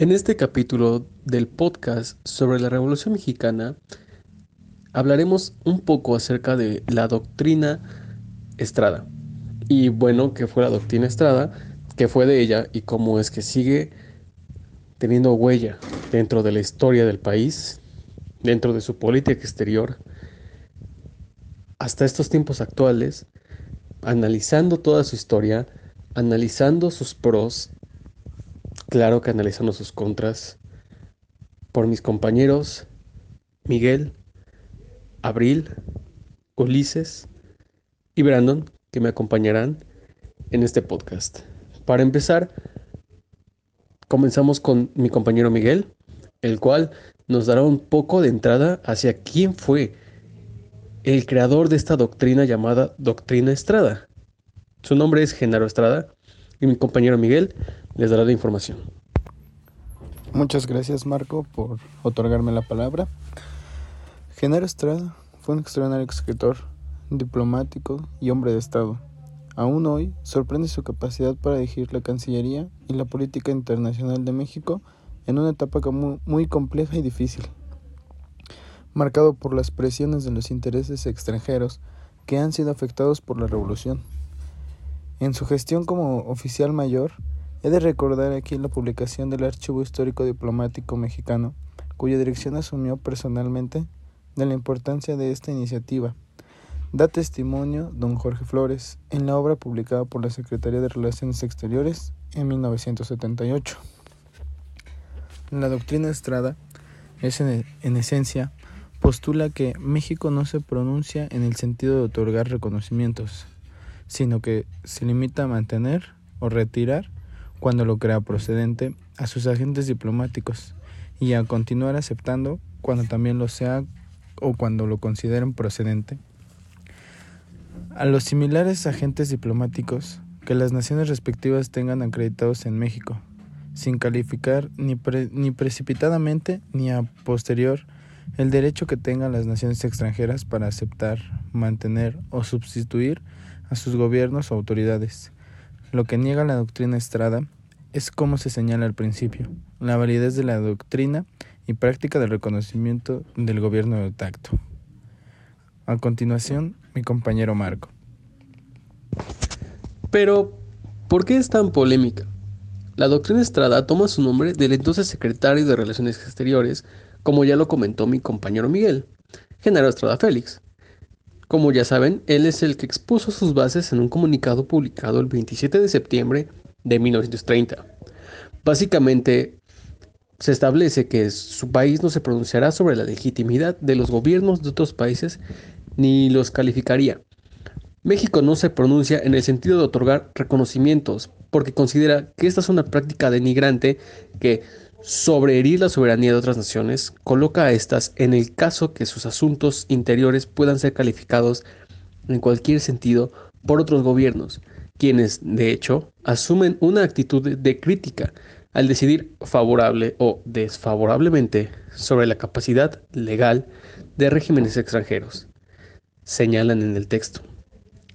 En este capítulo del podcast sobre la Revolución Mexicana hablaremos un poco acerca de la doctrina Estrada. Y bueno, ¿qué fue la doctrina Estrada? ¿Qué fue de ella? Y cómo es que sigue teniendo huella dentro de la historia del país, dentro de su política exterior, hasta estos tiempos actuales, analizando toda su historia, analizando sus pros claro que analizando sus contras, por mis compañeros Miguel, Abril, Ulises y Brandon, que me acompañarán en este podcast. Para empezar, comenzamos con mi compañero Miguel, el cual nos dará un poco de entrada hacia quién fue el creador de esta doctrina llamada Doctrina Estrada. Su nombre es Genaro Estrada y mi compañero Miguel les dará la información. Muchas gracias Marco por otorgarme la palabra. Genaro Estrada fue un extraordinario escritor, diplomático y hombre de Estado. Aún hoy sorprende su capacidad para dirigir la Cancillería y la política internacional de México en una etapa muy compleja y difícil, marcado por las presiones de los intereses extranjeros que han sido afectados por la revolución. En su gestión como oficial mayor, he de recordar aquí la publicación del Archivo Histórico Diplomático Mexicano, cuya dirección asumió personalmente de la importancia de esta iniciativa. Da testimonio don Jorge Flores en la obra publicada por la Secretaría de Relaciones Exteriores en 1978. La doctrina Estrada es en, en esencia postula que México no se pronuncia en el sentido de otorgar reconocimientos, sino que se limita a mantener o retirar, cuando lo crea procedente, a sus agentes diplomáticos y a continuar aceptando cuando también lo sea o cuando lo consideren procedente. A los similares agentes diplomáticos que las naciones respectivas tengan acreditados en México, sin calificar ni, ni precipitadamente ni a posterior el derecho que tengan las naciones extranjeras para aceptar, mantener o sustituir a sus gobiernos o autoridades. Lo que niega la doctrina Estrada es como se señala al principio, la validez de la doctrina y práctica del reconocimiento del gobierno de tacto. A continuación, mi compañero Marco. Pero, ¿por qué es tan polémica? La doctrina Estrada toma su nombre del entonces secretario de Relaciones Exteriores, como ya lo comentó mi compañero Miguel, Genaro Estrada Félix, como ya saben, él es el que expuso sus bases en un comunicado publicado el 27 de septiembre de 1930. Básicamente, se establece que su país no se pronunciará sobre la legitimidad de los gobiernos de otros países ni los calificaría. México no se pronuncia en el sentido de otorgar reconocimientos porque considera que esta es una práctica denigrante que sobre herir la soberanía de otras naciones, coloca a estas en el caso que sus asuntos interiores puedan ser calificados en cualquier sentido por otros gobiernos, quienes, de hecho, asumen una actitud de crítica al decidir favorable o desfavorablemente sobre la capacidad legal de regímenes extranjeros. Señalan en el texto.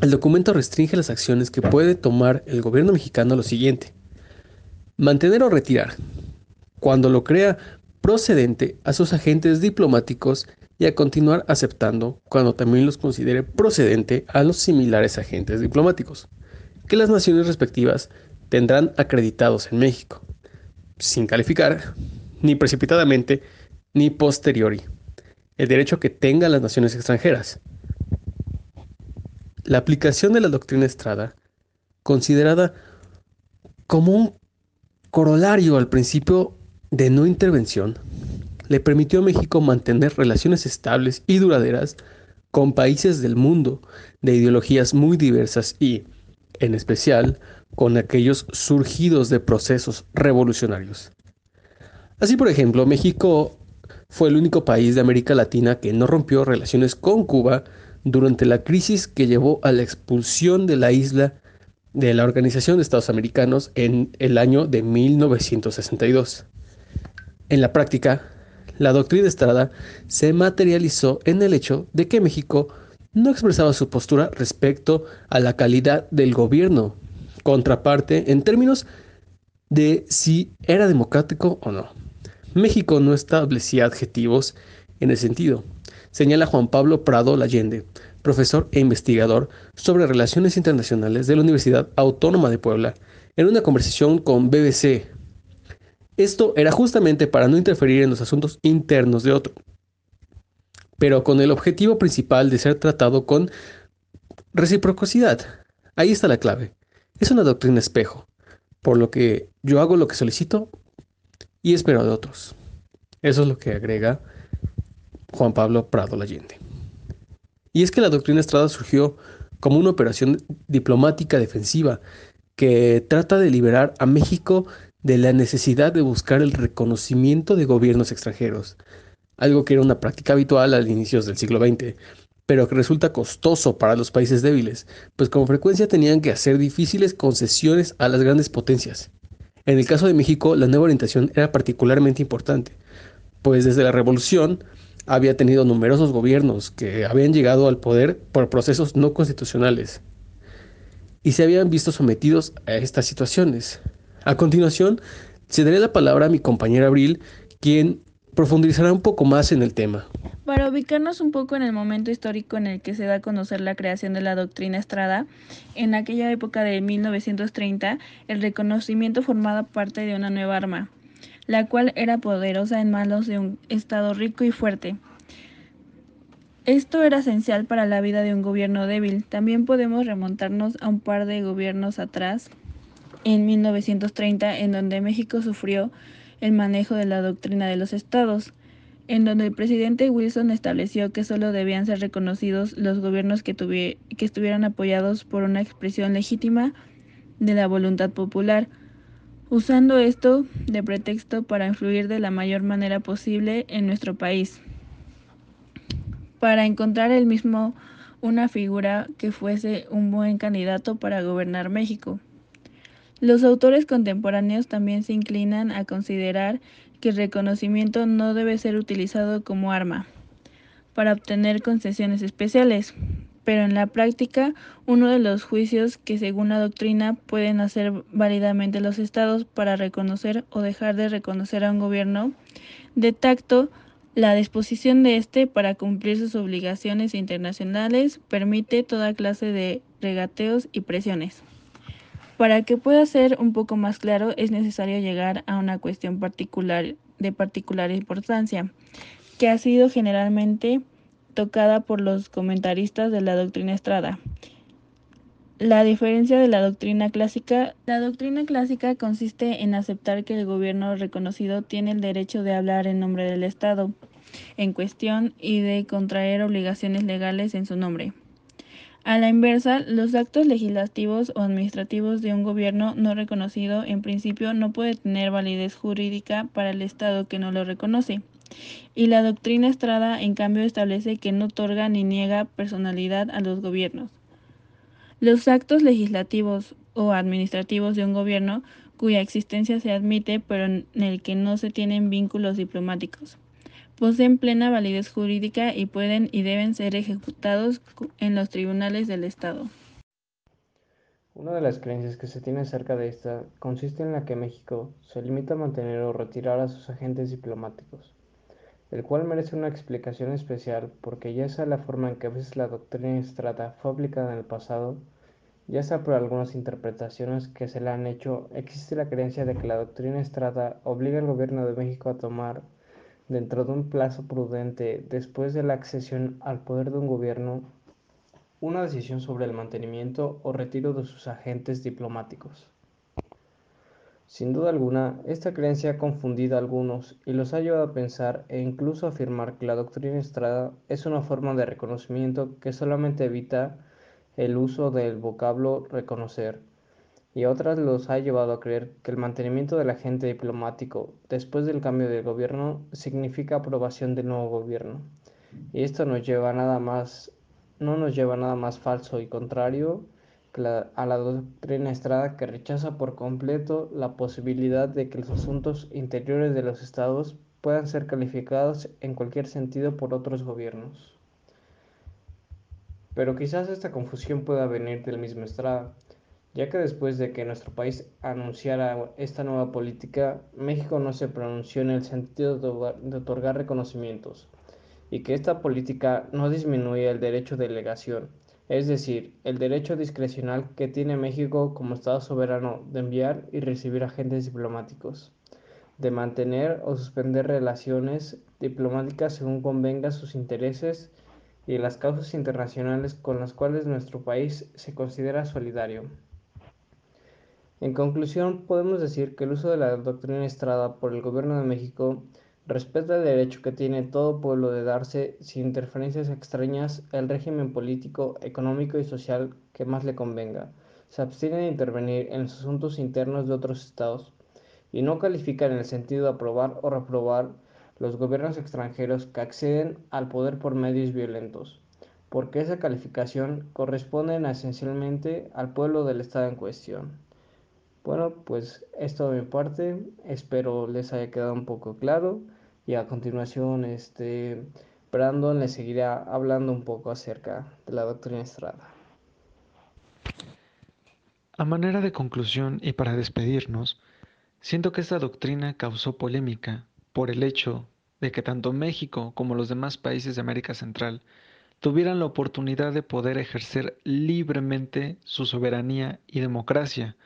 El documento restringe las acciones que puede tomar el gobierno mexicano a lo siguiente. Mantener o retirar cuando lo crea procedente a sus agentes diplomáticos y a continuar aceptando cuando también los considere procedente a los similares agentes diplomáticos, que las naciones respectivas tendrán acreditados en México, sin calificar, ni precipitadamente, ni posteriori, el derecho que tengan las naciones extranjeras. La aplicación de la doctrina Estrada, considerada como un corolario al principio de no intervención le permitió a México mantener relaciones estables y duraderas con países del mundo de ideologías muy diversas y, en especial, con aquellos surgidos de procesos revolucionarios. Así, por ejemplo, México fue el único país de América Latina que no rompió relaciones con Cuba durante la crisis que llevó a la expulsión de la isla de la Organización de Estados Americanos en el año de 1962. En la práctica, la doctrina Estrada se materializó en el hecho de que México no expresaba su postura respecto a la calidad del gobierno, contraparte en términos de si era democrático o no. México no establecía adjetivos en el sentido, señala Juan Pablo Prado Lallende, profesor e investigador sobre relaciones internacionales de la Universidad Autónoma de Puebla, en una conversación con BBC. Esto era justamente para no interferir en los asuntos internos de otro, pero con el objetivo principal de ser tratado con reciprocidad. Ahí está la clave. Es una doctrina espejo, por lo que yo hago lo que solicito y espero de otros. Eso es lo que agrega Juan Pablo Prado Lallende. Y es que la doctrina Estrada surgió como una operación diplomática defensiva que trata de liberar a México de la necesidad de buscar el reconocimiento de gobiernos extranjeros, algo que era una práctica habitual al inicios del siglo XX, pero que resulta costoso para los países débiles, pues con frecuencia tenían que hacer difíciles concesiones a las grandes potencias. En el caso de México, la nueva orientación era particularmente importante, pues desde la revolución había tenido numerosos gobiernos que habían llegado al poder por procesos no constitucionales y se habían visto sometidos a estas situaciones. A continuación, cederé la palabra a mi compañera Abril, quien profundizará un poco más en el tema. Para ubicarnos un poco en el momento histórico en el que se da a conocer la creación de la doctrina Estrada, en aquella época de 1930, el reconocimiento formaba parte de una nueva arma, la cual era poderosa en manos de un Estado rico y fuerte. Esto era esencial para la vida de un gobierno débil. También podemos remontarnos a un par de gobiernos atrás, en 1930, en donde México sufrió el manejo de la doctrina de los estados, en donde el presidente Wilson estableció que solo debían ser reconocidos los gobiernos que, que estuvieran apoyados por una expresión legítima de la voluntad popular usando esto de pretexto para influir de la mayor manera posible en nuestro país, para encontrar el mismo una figura que fuese un buen candidato para gobernar México. Los autores contemporáneos también se inclinan a considerar que el reconocimiento no debe ser utilizado como arma para obtener concesiones especiales, pero en la práctica uno de los juicios que según la doctrina pueden hacer válidamente los estados para reconocer o dejar de reconocer a un gobierno de tacto la disposición de éste para cumplir sus obligaciones internacionales permite toda clase de regateos y presiones. Para que pueda ser un poco más claro es necesario llegar a una cuestión particular de particular importancia, que ha sido generalmente tocada por los comentaristas de la doctrina Estrada. La diferencia de la doctrina clásica. La doctrina clásica consiste en aceptar que el gobierno reconocido tiene el derecho de hablar en nombre del Estado en cuestión y de contraer obligaciones legales en su nombre. A la inversa, los actos legislativos o administrativos de un gobierno no reconocido en principio no puede tener validez jurídica para el Estado que no lo reconoce y la doctrina Estrada en cambio establece que no otorga ni niega personalidad a los gobiernos. Los actos legislativos o administrativos de un gobierno cuya existencia se admite pero en el que no se tienen vínculos diplomáticos poseen plena validez jurídica y pueden y deben ser ejecutados en los tribunales del Estado. Una de las creencias que se tiene acerca de esta consiste en la que México se limita a mantener o retirar a sus agentes diplomáticos el cual merece una explicación especial porque ya sea la forma en que a veces la doctrina Estrada fue aplicada en el pasado, ya sea por algunas interpretaciones que se le han hecho, existe la creencia de que la doctrina Estrada obliga al gobierno de México a tomar, dentro de un plazo prudente después de la accesión al poder de un gobierno, una decisión sobre el mantenimiento o retiro de sus agentes diplomáticos. Sin duda alguna, esta creencia ha confundido a algunos y los ha llevado a pensar e incluso a afirmar que la doctrina Estrada es una forma de reconocimiento que solamente evita el uso del vocablo reconocer, y otras los ha llevado a creer que el mantenimiento del agente diplomático después del cambio de gobierno significa aprobación del nuevo gobierno. Y esto nos lleva nada más, no nos lleva nada más falso y contrario a la doctrina Estrada que rechaza por completo la posibilidad de que los asuntos interiores de los estados puedan ser calificados en cualquier sentido por otros gobiernos. Pero quizás esta confusión pueda venir del mismo Estrada, ya que después de que nuestro país anunciara esta nueva política, México no se pronunció en el sentido de otorgar reconocimientos y que esta política no disminuye el derecho de delegación, es decir, el derecho discrecional que tiene México como Estado soberano de enviar y recibir agentes diplomáticos, de mantener o suspender relaciones diplomáticas según convenga sus intereses y las causas internacionales con las cuales nuestro país se considera solidario. En conclusión, podemos decir que el uso de la doctrina Estrada por el Gobierno de México respeta el derecho que tiene todo pueblo de darse, sin interferencias extrañas, el régimen político, económico y social que más le convenga. Se abstiene de intervenir en los asuntos internos de otros estados y no califica en el sentido de aprobar o reprobar los gobiernos extranjeros que acceden al poder por medios violentos, porque esa calificación corresponde esencialmente al pueblo del estado en cuestión. Bueno, pues esto de mi parte, espero les haya quedado un poco claro. Y a continuación este Brandon les seguirá hablando un poco acerca de la doctrina Estrada. A manera de conclusión y para despedirnos, siento que esta doctrina causó polémica por el hecho de que tanto México como los demás países de América Central tuvieran la oportunidad de poder ejercer libremente su soberanía y democracia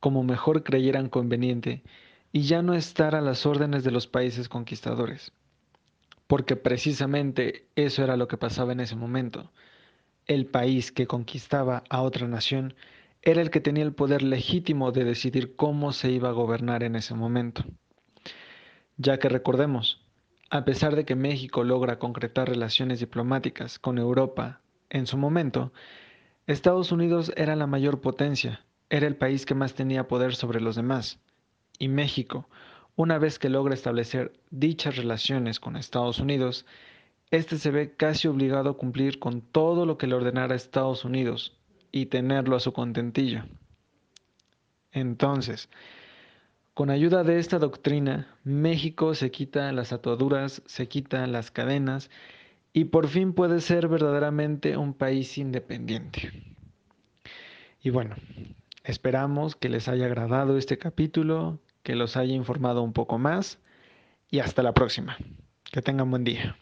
como mejor creyeran conveniente y ya no estar a las órdenes de los países conquistadores. Porque precisamente eso era lo que pasaba en ese momento. El país que conquistaba a otra nación era el que tenía el poder legítimo de decidir cómo se iba a gobernar en ese momento. Ya que recordemos, a pesar de que México logra concretar relaciones diplomáticas con Europa en su momento, Estados Unidos era la mayor potencia era el país que más tenía poder sobre los demás. Y México, una vez que logra establecer dichas relaciones con Estados Unidos, éste se ve casi obligado a cumplir con todo lo que le ordenara Estados Unidos y tenerlo a su contentillo. Entonces, con ayuda de esta doctrina, México se quita las ataduras, se quita las cadenas y por fin puede ser verdaderamente un país independiente. Y bueno, Esperamos que les haya agradado este capítulo, que los haya informado un poco más y hasta la próxima. Que tengan buen día.